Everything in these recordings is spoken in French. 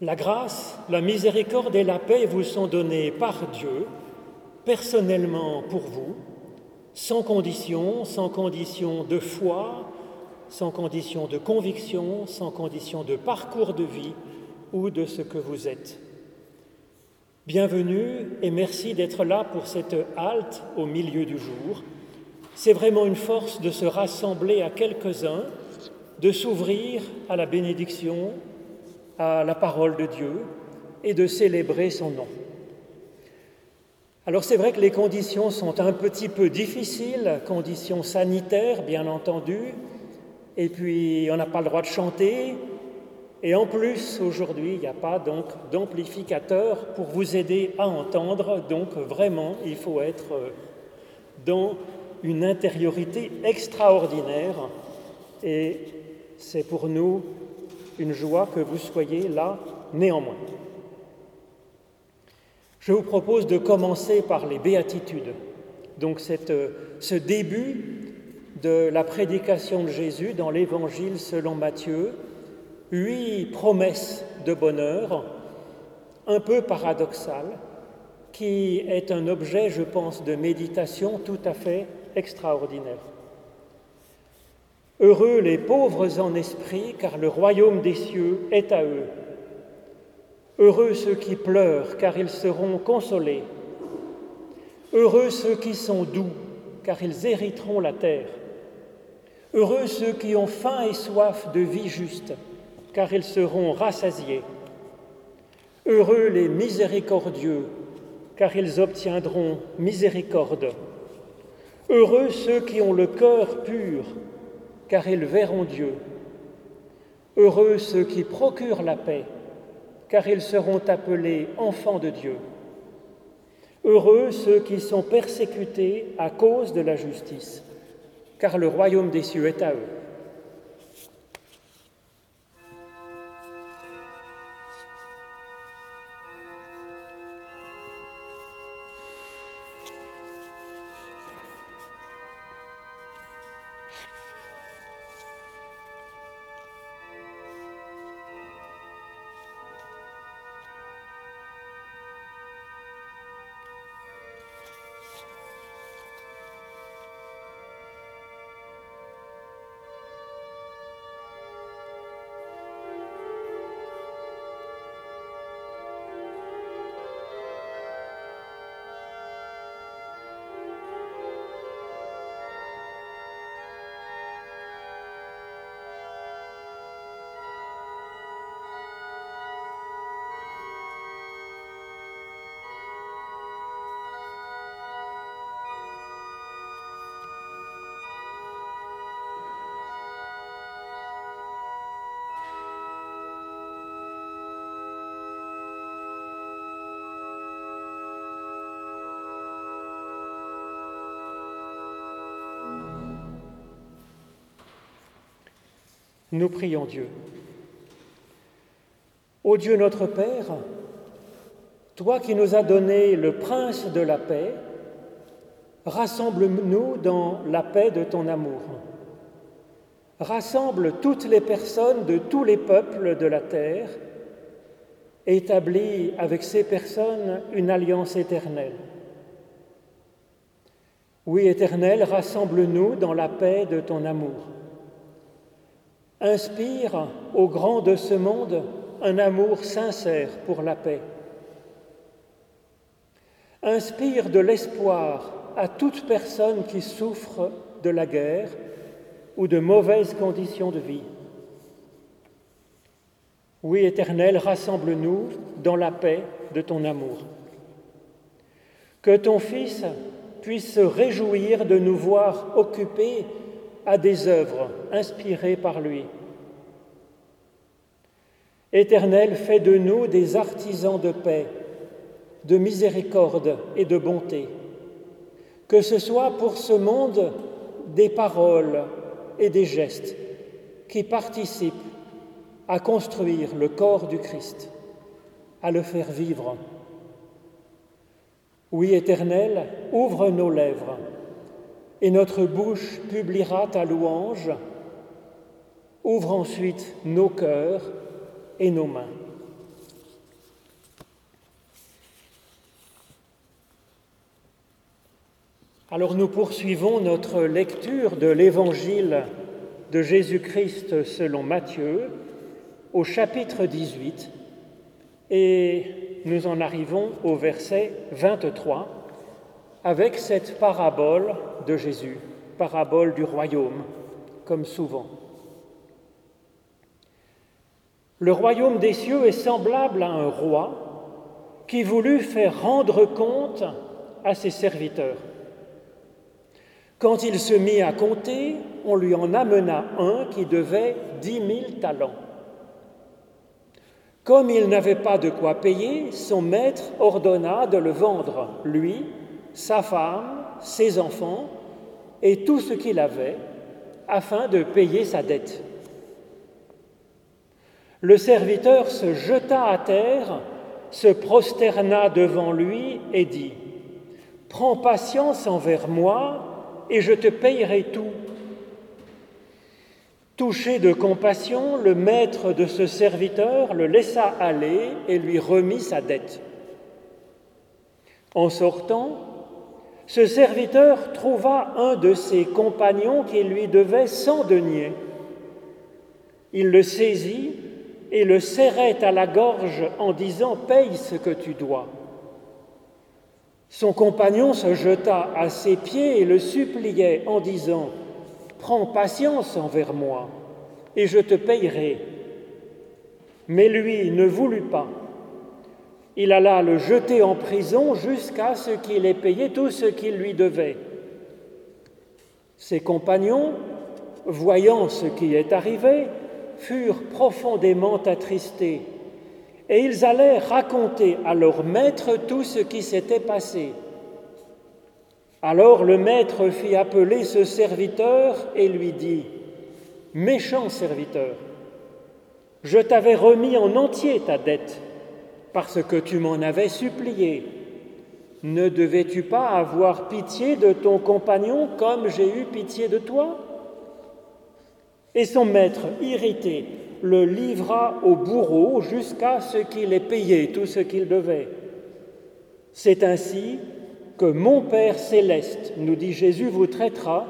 La grâce, la miséricorde et la paix vous sont données par Dieu, personnellement pour vous, sans condition, sans condition de foi, sans condition de conviction, sans condition de parcours de vie ou de ce que vous êtes. Bienvenue et merci d'être là pour cette halte au milieu du jour. C'est vraiment une force de se rassembler à quelques-uns, de s'ouvrir à la bénédiction, à la parole de Dieu et de célébrer son nom. Alors c'est vrai que les conditions sont un petit peu difficiles, conditions sanitaires bien entendu, et puis on n'a pas le droit de chanter, et en plus aujourd'hui il n'y a pas donc d'amplificateur pour vous aider à entendre, donc vraiment il faut être euh, dans une intériorité extraordinaire, et c'est pour nous une joie que vous soyez là néanmoins. Je vous propose de commencer par les béatitudes, donc ce début de la prédication de Jésus dans l'Évangile selon Matthieu, huit promesses de bonheur, un peu paradoxales, qui est un objet, je pense, de méditation tout à fait extraordinaire. Heureux les pauvres en esprit, car le royaume des cieux est à eux. Heureux ceux qui pleurent, car ils seront consolés. Heureux ceux qui sont doux, car ils hériteront la terre. Heureux ceux qui ont faim et soif de vie juste, car ils seront rassasiés. Heureux les miséricordieux, car ils obtiendront miséricorde. Heureux ceux qui ont le cœur pur, car ils verront Dieu. Heureux ceux qui procurent la paix, car ils seront appelés enfants de Dieu. Heureux ceux qui sont persécutés à cause de la justice, car le royaume des cieux est à eux. Nous prions Dieu. Ô Dieu notre Père, toi qui nous as donné le prince de la paix, rassemble-nous dans la paix de ton amour. Rassemble toutes les personnes de tous les peuples de la terre, établis avec ces personnes une alliance éternelle. Oui, éternel, rassemble-nous dans la paix de ton amour. Inspire aux grands de ce monde un amour sincère pour la paix. Inspire de l'espoir à toute personne qui souffre de la guerre ou de mauvaises conditions de vie. Oui, Éternel, rassemble-nous dans la paix de ton amour. Que ton Fils puisse se réjouir de nous voir occupés à des œuvres inspirées par lui. Éternel, fais de nous des artisans de paix, de miséricorde et de bonté. Que ce soit pour ce monde des paroles et des gestes qui participent à construire le corps du Christ, à le faire vivre. Oui, Éternel, ouvre nos lèvres et notre bouche publiera ta louange. Ouvre ensuite nos cœurs et nos mains. Alors nous poursuivons notre lecture de l'évangile de Jésus-Christ selon Matthieu au chapitre 18 et nous en arrivons au verset 23 avec cette parabole Jésus, parabole du royaume, comme souvent. Le royaume des cieux est semblable à un roi qui voulut faire rendre compte à ses serviteurs. Quand il se mit à compter, on lui en amena un qui devait dix mille talents. Comme il n'avait pas de quoi payer, son maître ordonna de le vendre, lui, sa femme, ses enfants et tout ce qu'il avait, afin de payer sa dette. Le serviteur se jeta à terre, se prosterna devant lui et dit, Prends patience envers moi et je te payerai tout. Touché de compassion, le maître de ce serviteur le laissa aller et lui remit sa dette. En sortant, ce serviteur trouva un de ses compagnons qui lui devait cent deniers. Il le saisit et le serrait à la gorge en disant Paye ce que tu dois. Son compagnon se jeta à ses pieds et le suppliait en disant Prends patience envers moi, et je te payerai. Mais lui ne voulut pas. Il alla le jeter en prison jusqu'à ce qu'il ait payé tout ce qu'il lui devait. Ses compagnons, voyant ce qui est arrivé, furent profondément attristés, et ils allèrent raconter à leur maître tout ce qui s'était passé. Alors le maître fit appeler ce serviteur et lui dit, Méchant serviteur, je t'avais remis en entier ta dette, parce que tu m'en avais supplié. Ne devais-tu pas avoir pitié de ton compagnon comme j'ai eu pitié de toi? Et son maître, irrité, le livra au bourreau jusqu'à ce qu'il ait payé tout ce qu'il devait. C'est ainsi que mon Père céleste, nous dit Jésus, vous traitera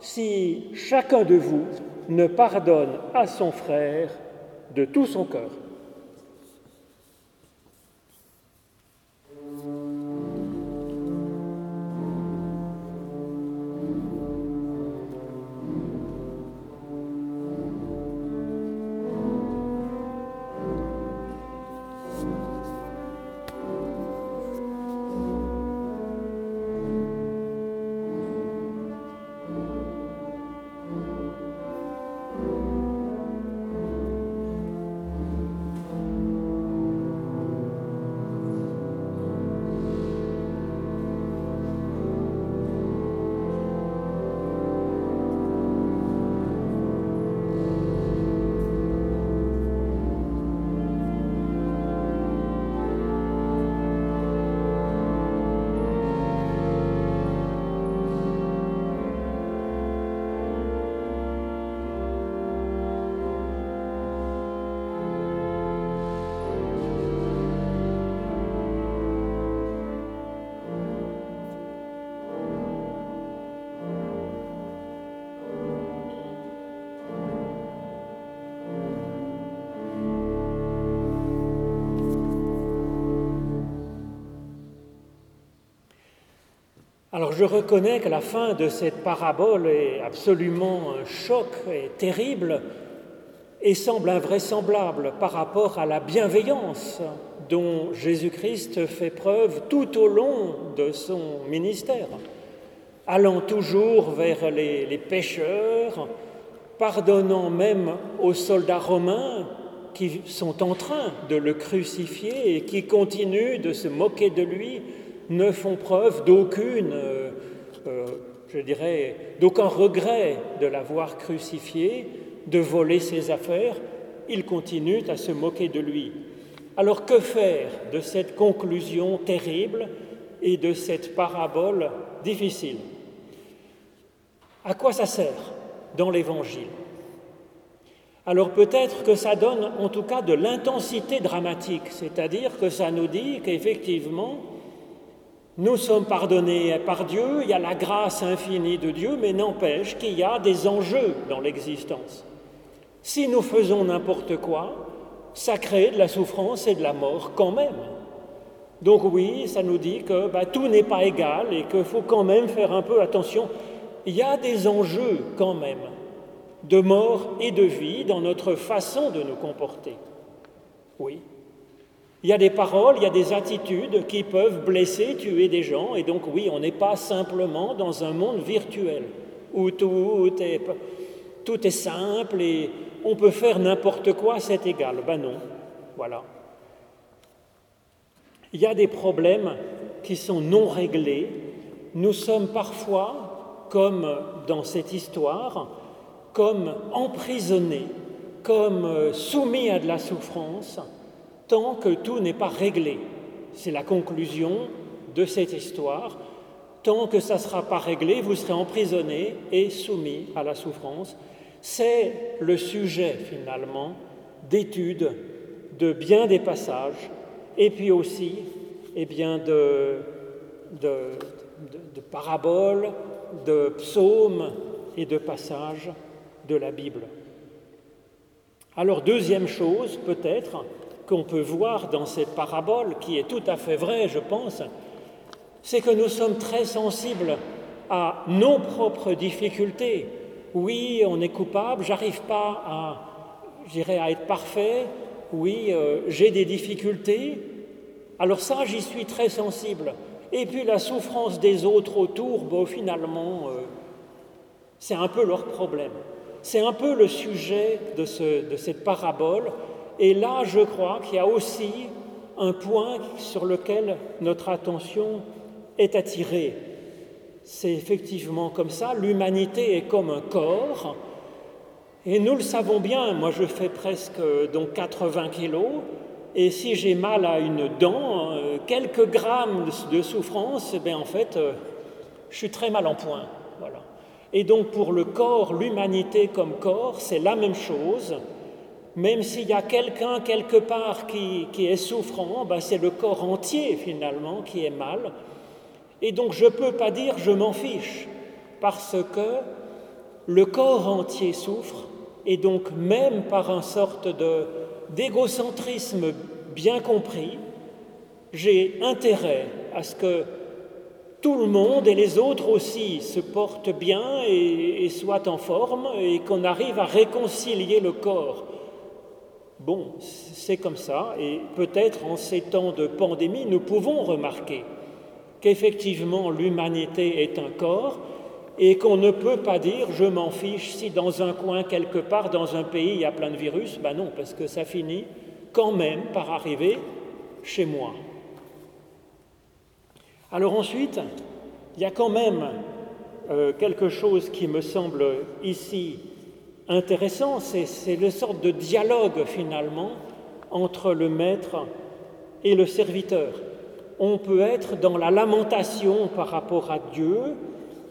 si chacun de vous ne pardonne à son frère de tout son cœur. Alors je reconnais que la fin de cette parabole est absolument un choc et terrible et semble invraisemblable par rapport à la bienveillance dont Jésus-Christ fait preuve tout au long de son ministère, allant toujours vers les, les pécheurs, pardonnant même aux soldats romains qui sont en train de le crucifier et qui continuent de se moquer de lui ne font preuve d'aucune, euh, euh, je dirais, d'aucun regret de l'avoir crucifié, de voler ses affaires, ils continuent à se moquer de lui. Alors que faire de cette conclusion terrible et de cette parabole difficile? À quoi ça sert dans l'Évangile? Alors peut-être que ça donne en tout cas de l'intensité dramatique, c'est-à-dire que ça nous dit qu'effectivement, Nous sommes pardonnés par Dieu, il y a la grâce infinie de Dieu, mais n'empêche qu'il y a des enjeux dans l'existence. Si nous faisons n'importe quoi, ça crée de la souffrance et de la mort quand même. Donc oui, ça nous dit que bah, tout n'est pas égal et qu'il faut quand même faire un peu attention. Il y a des enjeux quand même de mort et de vie dans notre façon de nous comporter. Oui. Il y a des paroles, il y a des attitudes qui peuvent blesser, tuer des gens, et donc oui, on n'est pas simplement dans un monde virtuel où tout est, simple et on peut faire n'importe quoi, c'est égal. Ben non, voilà. Il y a des problèmes qui sont non réglés. Nous sommes parfois, comme dans cette histoire, comme emprisonnés, comme soumis à de la souffrance, tant que tout n'est pas réglé. C'est la conclusion de cette histoire. Tant que ça ne sera pas réglé, vous serez emprisonné et soumis à la souffrance. C'est le sujet finalement d'étude de bien des passages et puis aussi eh bien, de, de, de paraboles, de psaumes et de passages de la Bible. Alors deuxième chose peut-être qu'on peut voir dans cette parabole, qui est tout à fait vraie je pense, c'est que nous sommes très sensibles à nos propres difficultés. Oui, on est coupable, j'arrive pas à, à être parfait, oui, euh, j'ai des difficultés. Alors ça, j'y suis très sensible. Et puis la souffrance des autres autour, bon, finalement, euh, c'est un peu leur problème. C'est un peu le sujet de, ce, de cette parabole. Et là, je crois qu'il y a aussi un point sur lequel notre attention est attirée. C'est effectivement comme ça, l'humanité est comme un corps, et nous le savons bien, moi je fais presque donc 80 kilos, et si j'ai mal à une dent, euh, quelques grammes de souffrance, eh en fait, euh, je suis très mal en point. Voilà. Et donc pour le corps, l'humanité comme corps, c'est la même chose. Même s'il y a quelqu'un quelque part qui, est souffrant, ben c'est le corps entier finalement qui est mal. Et donc je ne peux pas dire je m'en fiche, parce que le corps entier souffre, et donc même par une sorte d'égocentrisme bien compris, j'ai intérêt à ce que tout le monde et les autres aussi se portent bien et, soient en forme et qu'on arrive à réconcilier le corps. Bon, c'est comme ça et peut-être en ces temps de pandémie, nous pouvons remarquer qu'effectivement l'humanité est un corps et qu'on ne peut pas dire je m'en fiche si dans un coin quelque part dans un pays il y a plein de virus. Ben non, parce que ça finit quand même par arriver chez moi. Alors ensuite, il y a quand même euh, quelque chose qui me semble ici intéressant, c'est le sorte de dialogue finalement entre le maître et le serviteur. On peut être dans la lamentation par rapport à Dieu,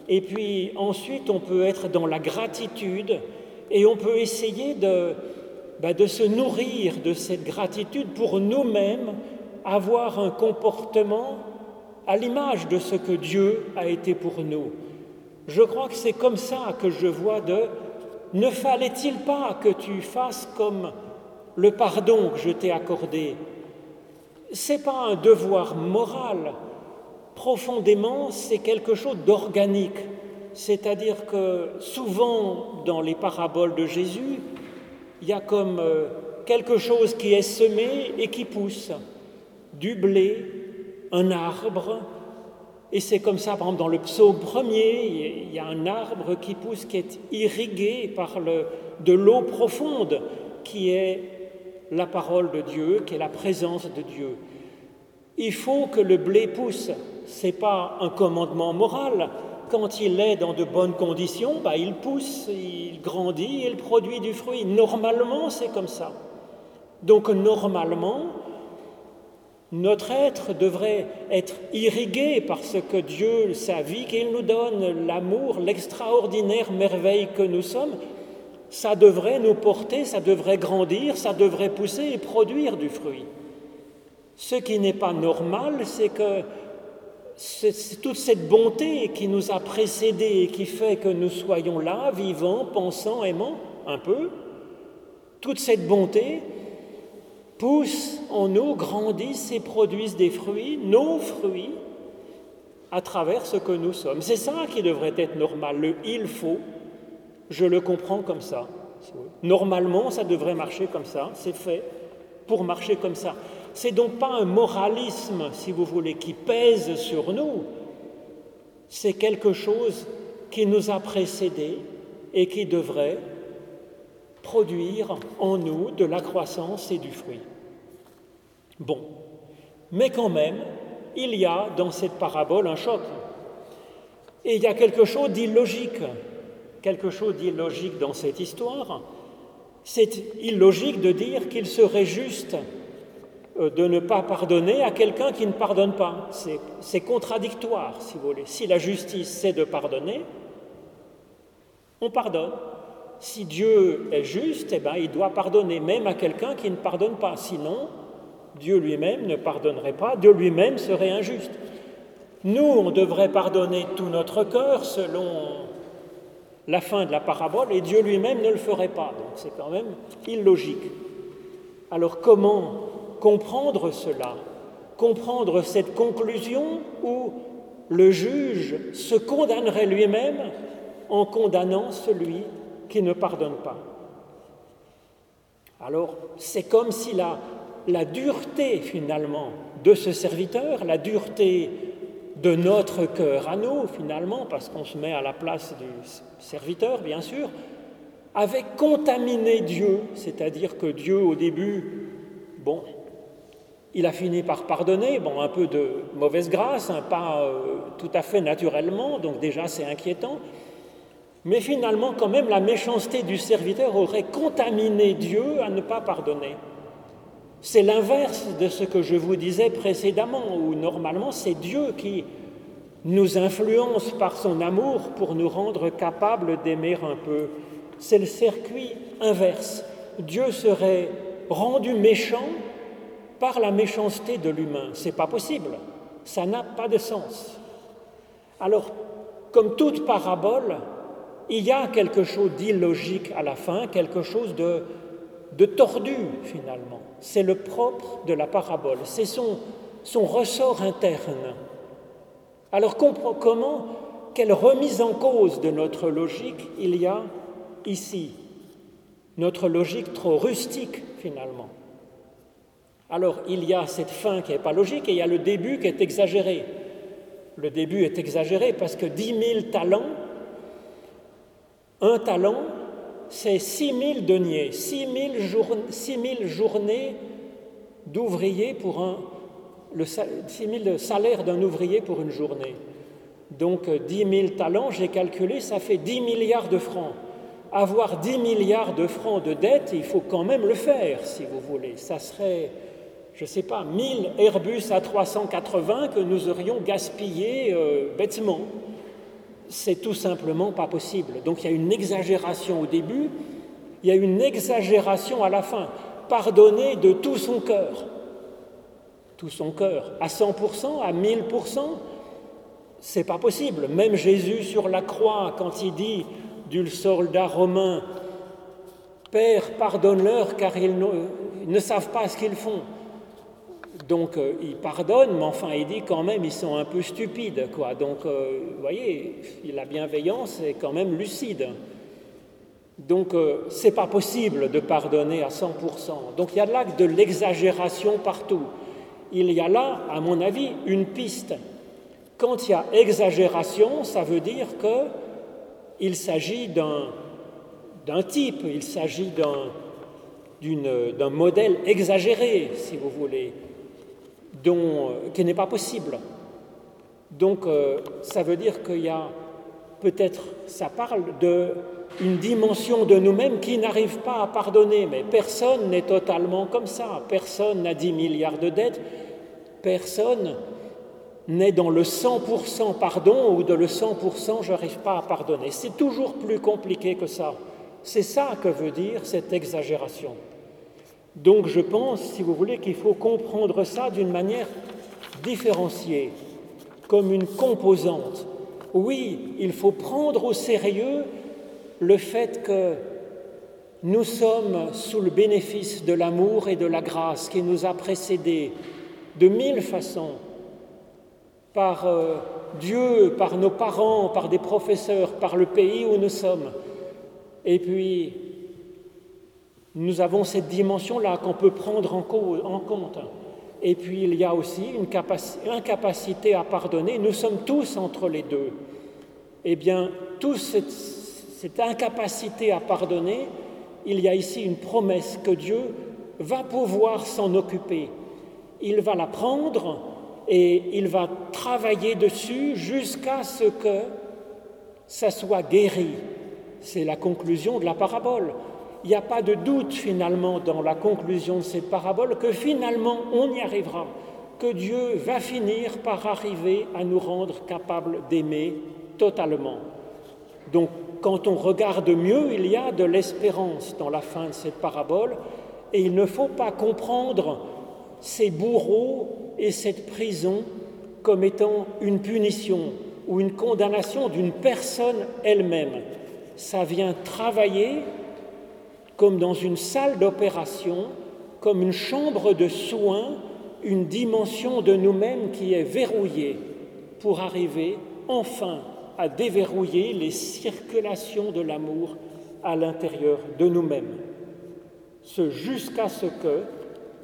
et puis ensuite on peut être dans la gratitude, et on peut essayer de, bah, de se nourrir de cette gratitude pour nous-mêmes avoir un comportement à l'image de ce que Dieu a été pour nous. Je crois que c'est comme ça que je vois de ne fallait-il pas que tu fasses comme le pardon que je t'ai accordé? C'est pas un devoir moral. Profondément, c'est quelque chose d'organique. C'est-à-dire que souvent dans les paraboles de Jésus, il y a comme euh, quelque chose qui est semé et qui pousse. Du blé, un arbre, et c'est comme ça, par exemple, dans le psaume premier, il y a un arbre qui pousse, qui est irrigué par le, de l'eau profonde, qui est la parole de Dieu, qui est la présence de Dieu. Il faut que le blé pousse. Ce n'est pas un commandement moral. Quand il est dans de bonnes conditions, bah, il pousse, il grandit, il produit du fruit. Normalement, c'est comme ça. Donc, normalement, notre être devrait être irrigué par ce que Dieu, sa vie qu'il nous donne, l'amour, l'extraordinaire merveille que nous sommes. Ça devrait nous porter, ça devrait grandir, ça devrait pousser et produire du fruit. Ce qui n'est pas normal, c'est que toute cette bonté qui nous a précédés et qui fait que nous soyons là, vivants, pensant, aimant, un peu, toute cette bonté pousse en nous, grandissent et produisent des fruits, nos fruits, à travers ce que nous sommes. C'est ça qui devrait être normal. Le il faut, je le comprends comme ça. Normalement, ça devrait marcher comme ça. C'est fait pour marcher comme ça. C'est donc pas un moralisme, si vous voulez, qui pèse sur nous. C'est quelque chose qui nous a précédés et qui devrait produire en nous de la croissance et du fruit. Bon, mais quand même, il y a dans cette parabole un choc. Et il y a quelque chose d'illogique, quelque chose d'illogique dans cette histoire. C'est illogique de dire qu'il serait juste euh, de ne pas pardonner à quelqu'un qui ne pardonne pas. C'est contradictoire, si vous voulez. Si la justice, c'est de pardonner, on pardonne. Si Dieu est juste, eh ben, il doit pardonner même à quelqu'un qui ne pardonne pas. Sinon, Dieu lui-même ne pardonnerait pas, Dieu lui-même serait injuste. Nous, on devrait pardonner tout notre cœur selon la fin de la parabole, et Dieu lui-même ne le ferait pas. Donc c'est quand même illogique. Alors comment comprendre cela? Comprendre cette conclusion où le juge se condamnerait lui-même en condamnant celui qui ne pardonne pas? Alors c'est comme si la, la dureté finalement de ce serviteur, la dureté de notre cœur à nous finalement, parce qu'on se met à la place du serviteur bien sûr, avait contaminé Dieu, c'est-à-dire que Dieu au début, bon, il a fini par pardonner, bon, un peu de mauvaise grâce, hein, pas euh, tout à fait naturellement, donc déjà c'est inquiétant, mais finalement quand même la méchanceté du serviteur aurait contaminé Dieu à ne pas pardonner. C'est l'inverse de ce que je vous disais précédemment, où normalement c'est Dieu qui nous influence par son amour pour nous rendre capables d'aimer un peu. C'est le circuit inverse. Dieu serait rendu méchant par la méchanceté de l'humain. C'est pas possible. Ça n'a pas de sens. Alors, comme toute parabole, il y a quelque chose d'illogique à la fin, quelque chose de, de tordu finalement. C'est le propre de la parabole, c'est son, ressort interne. Alors comment, quelle remise en cause de notre logique il y a ici Notre logique trop rustique finalement. Alors il y a cette fin qui n'est pas logique et il y a le début qui est exagéré. Le début est exagéré parce que 10 000 talents, un talent, c'est 6 000 deniers, 6 000, journées d'ouvriers pour un, le, 6 000 salaires d'un ouvrier pour une journée. Donc 10 000 talents, j'ai calculé, ça fait 10 milliards de francs. Avoir 10 milliards de francs de dette, il faut quand même le faire, si vous voulez. Ça serait, je ne sais pas, 1000 Airbus à 380 que nous aurions gaspillés euh, bêtement c'est tout simplement pas possible. Donc il y a une exagération au début, il y a une exagération à la fin. Pardonner de tout son cœur, tout son cœur, à 100%, à 1000%, c'est pas possible. Même Jésus sur la croix, quand il dit du soldat romain, Père, pardonne-leur car ils ne savent pas ce qu'ils font. Donc euh, il pardonne, mais enfin il dit quand même ils sont un peu stupides, quoi. Donc euh, vous voyez, la bienveillance est quand même lucide. Donc euh, c'est pas possible de pardonner à 100%. Donc il y a là de l'exagération partout. Il y a là, à mon avis, une piste. Quand il y a exagération, ça veut dire que il s'agit d'un type, il s'agit d'un modèle exagéré, si vous voulez dont, euh, qui n'est pas possible. Donc euh, ça veut dire qu'il y a peut-être, ça parle d'une dimension de nous-mêmes qui n'arrive pas à pardonner, mais personne n'est totalement comme ça, personne n'a 10 milliards de dettes, personne n'est dans le 100% pardon ou de le 100% je n'arrive pas à pardonner. C'est toujours plus compliqué que ça. C'est ça que veut dire cette exagération. Donc je pense, si vous voulez, qu'il faut comprendre ça d'une manière différenciée. comme une composante. Oui, il faut prendre au sérieux le fait que nous sommes sous le bénéfice de l'amour et de la grâce qui nous a précédés de mille façons, par euh, Dieu, par nos parents, par des professeurs, par le pays où nous sommes. Et puis, nous avons cette dimension-là qu'on peut prendre en, compte. Et puis, il y a aussi une incapacité à pardonner. Nous sommes tous entre les deux. Eh bien, toute cette incapacité à pardonner, il y a ici une promesse que Dieu va pouvoir s'en occuper. Il va la prendre et il va travailler dessus jusqu'à ce que ça soit guéri. C'est la conclusion de la parabole. Il n'y a pas de doute finalement dans la conclusion de cette parabole que finalement on y arrivera, que Dieu va finir par arriver à nous rendre capables d'aimer totalement. Donc quand on regarde mieux, il y a de l'espérance dans la fin de cette parabole et il ne faut pas comprendre ces bourreaux et cette prison comme étant une punition ou une condamnation d'une personne elle-même. Ça vient travailler comme dans une salle d'opération, comme une chambre de soins, une dimension de nous-mêmes qui est verrouillée pour arriver enfin à déverrouiller les circulations de l'amour à l'intérieur de nous-mêmes. Ce jusqu'à ce que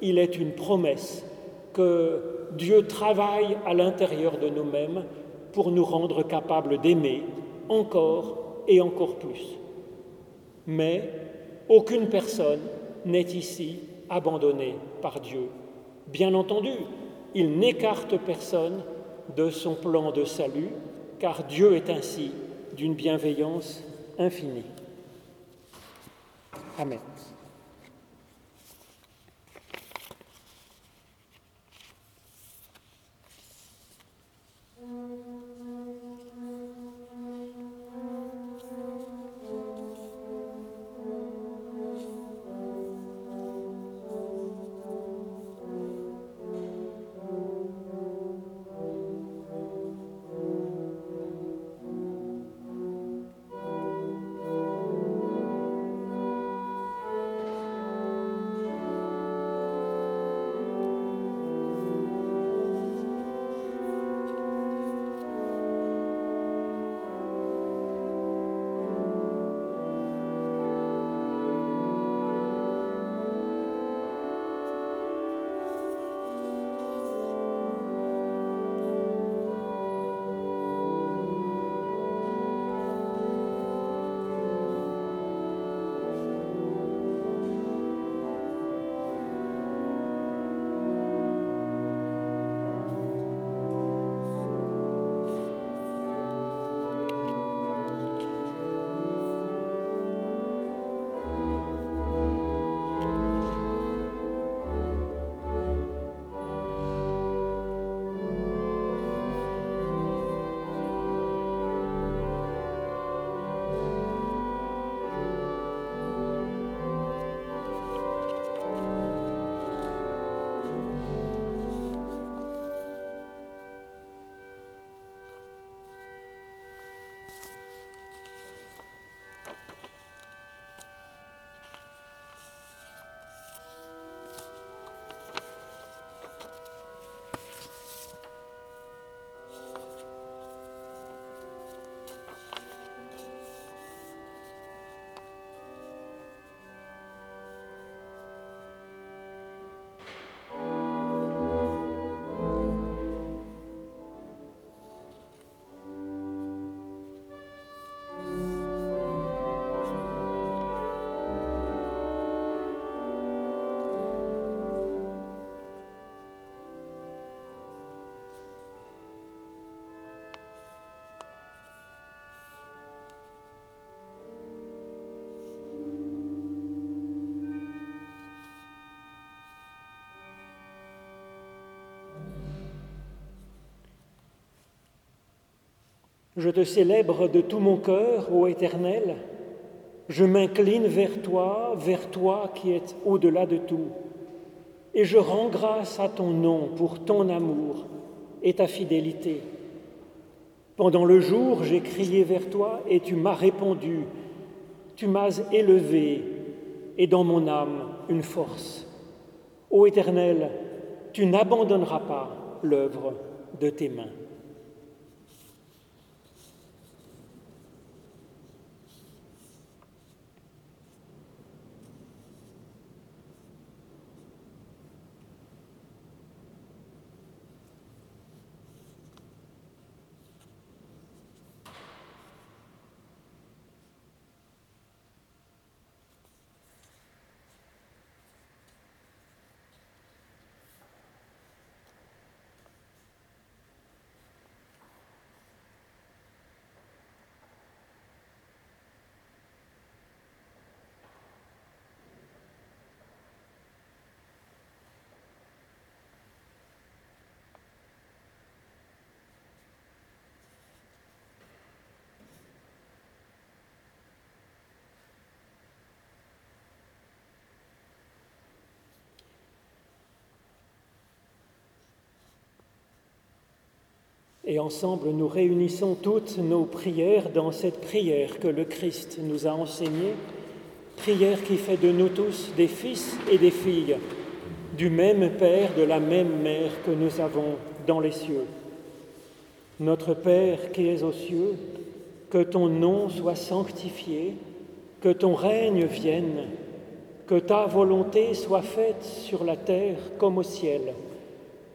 il est une promesse que Dieu travaille à l'intérieur de nous-mêmes pour nous rendre capables d'aimer encore et encore plus. Mais aucune personne n'est ici abandonnée par Dieu. Bien entendu, il n'écarte personne de son plan de salut car Dieu est ainsi d'une bienveillance infinie. Amen. Je te célèbre de tout mon cœur, ô Éternel. Je m'incline vers toi, vers toi qui es au-delà de tout. Et je rends grâce à ton nom pour ton amour et ta fidélité. Pendant le jour, j'ai crié vers toi et tu m'as répondu. Tu m'as élevé et dans mon âme une force. Ô Éternel, tu n'abandonneras pas l'œuvre de tes mains. Et ensemble, nous réunissons toutes nos prières dans cette prière que le Christ nous a enseignée, prière qui fait de nous tous des fils et des filles, du même Père, de la même Mère que nous avons dans les cieux. Notre Père qui es aux cieux, que ton nom soit sanctifié, que ton règne vienne, que ta volonté soit faite sur la terre comme au ciel.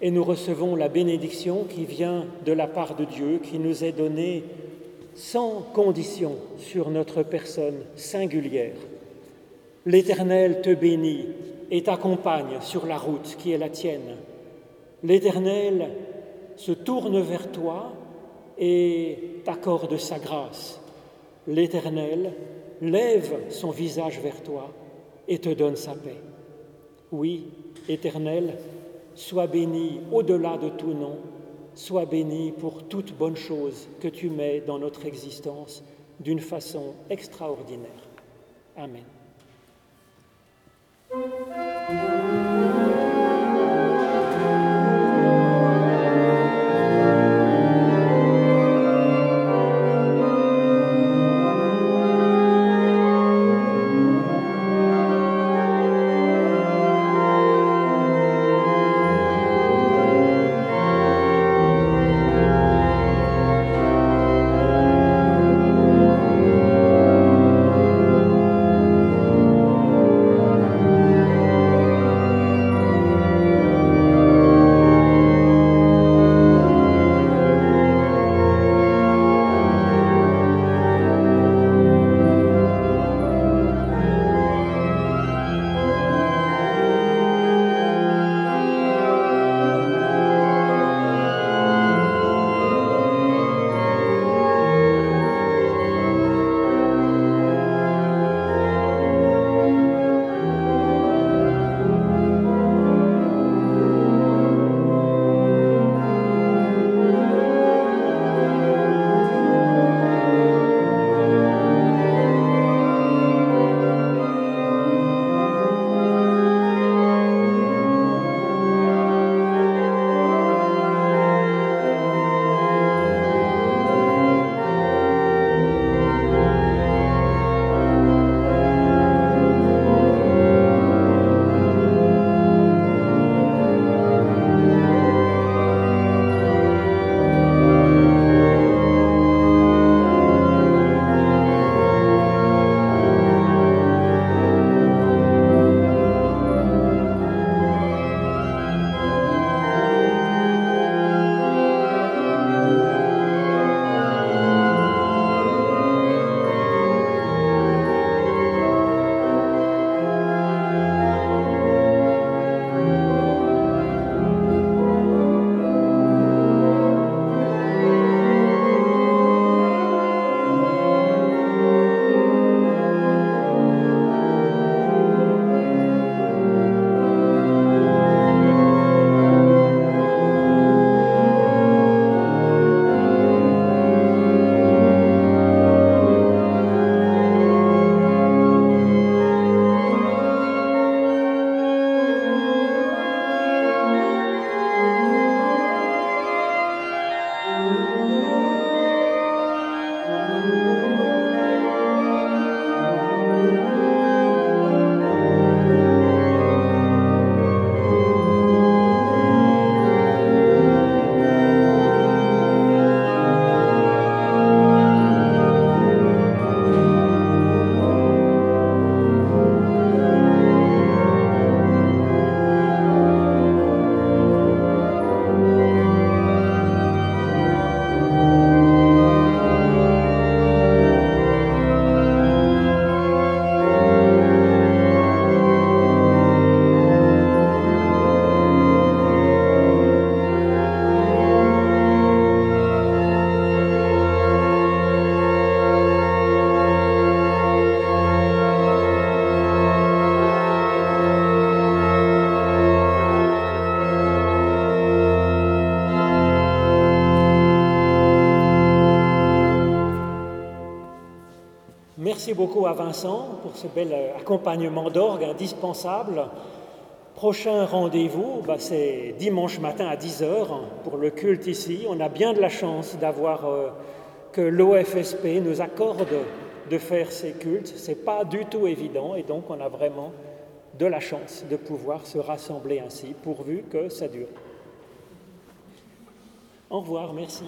et nous recevons la bénédiction qui vient de la part de Dieu, qui nous est donnée sans condition sur notre personne singulière. L'Éternel te bénit et t'accompagne sur la route qui est la tienne. L'Éternel se tourne vers toi et t'accorde sa grâce. L'Éternel lève son visage vers toi et te donne sa paix. Oui, Éternel, Sois béni au-delà de tout nom, sois béni pour toute bonne chose que tu mets dans notre existence d'une façon extraordinaire. Amen. Beaucoup à Vincent pour ce bel accompagnement d'orgue indispensable. Prochain rendez-vous, bah, c'est dimanche matin à 10h pour le culte ici. On a bien de la chance d'avoir euh, que l'OFSP nous accorde de faire ces cultes. Ce n'est pas du tout évident et donc on a vraiment de la chance de pouvoir se rassembler ainsi, pourvu que ça dure. Au revoir, merci.